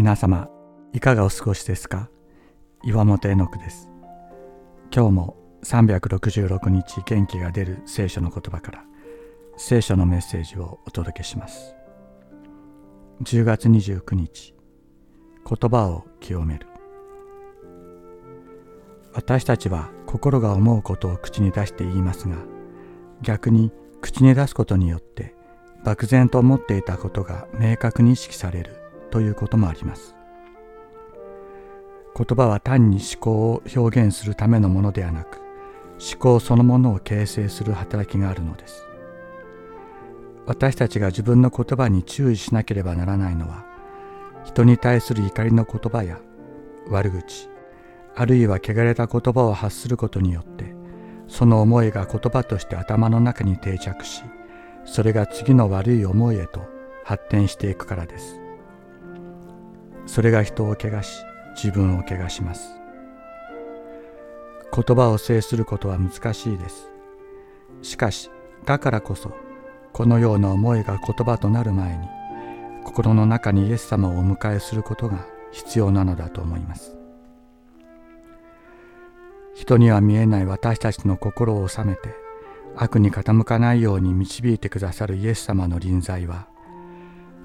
皆様いかがお過ごしですか？岩本絵の句です。今日も366日元気が出る聖書の言葉から聖書のメッセージをお届けします。10月29日言葉を清める。私たちは心が思うことを口に出して言いますが逆に口に出すことによって漠然と思っていたことが明確に意識される。ということもあります。言葉は単に思考を表現するためのものではなく思考そのものを形成する働きがあるのです。私たちが自分の言葉に注意しなければならないのは人に対する怒りの言葉や悪口あるいは汚れた言葉を発することによってその思いが言葉として頭の中に定着しそれが次の悪い思いへと発展していくからです。それが人を汚し自分を汚します。言葉を制することは難しいです。しかしだからこそこのような思いが言葉となる前に心の中にイエス様をお迎えすることが必要なのだと思います。人には見えない私たちの心を収めて悪に傾かないように導いてくださるイエス様の臨在は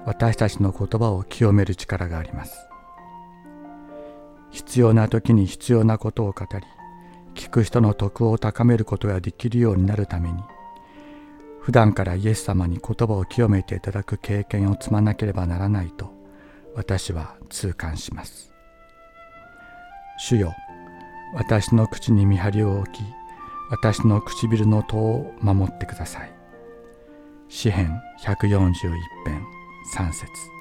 私たちの言葉を清める力があります。必要な時に必要なことを語り聞く人の徳を高めることができるようになるために普段からイエス様に言葉を清めていただく経験を積まなければならないと私は痛感します。主よ私の口に見張りを置き私の唇の戸を守ってください。詩編141編。3節。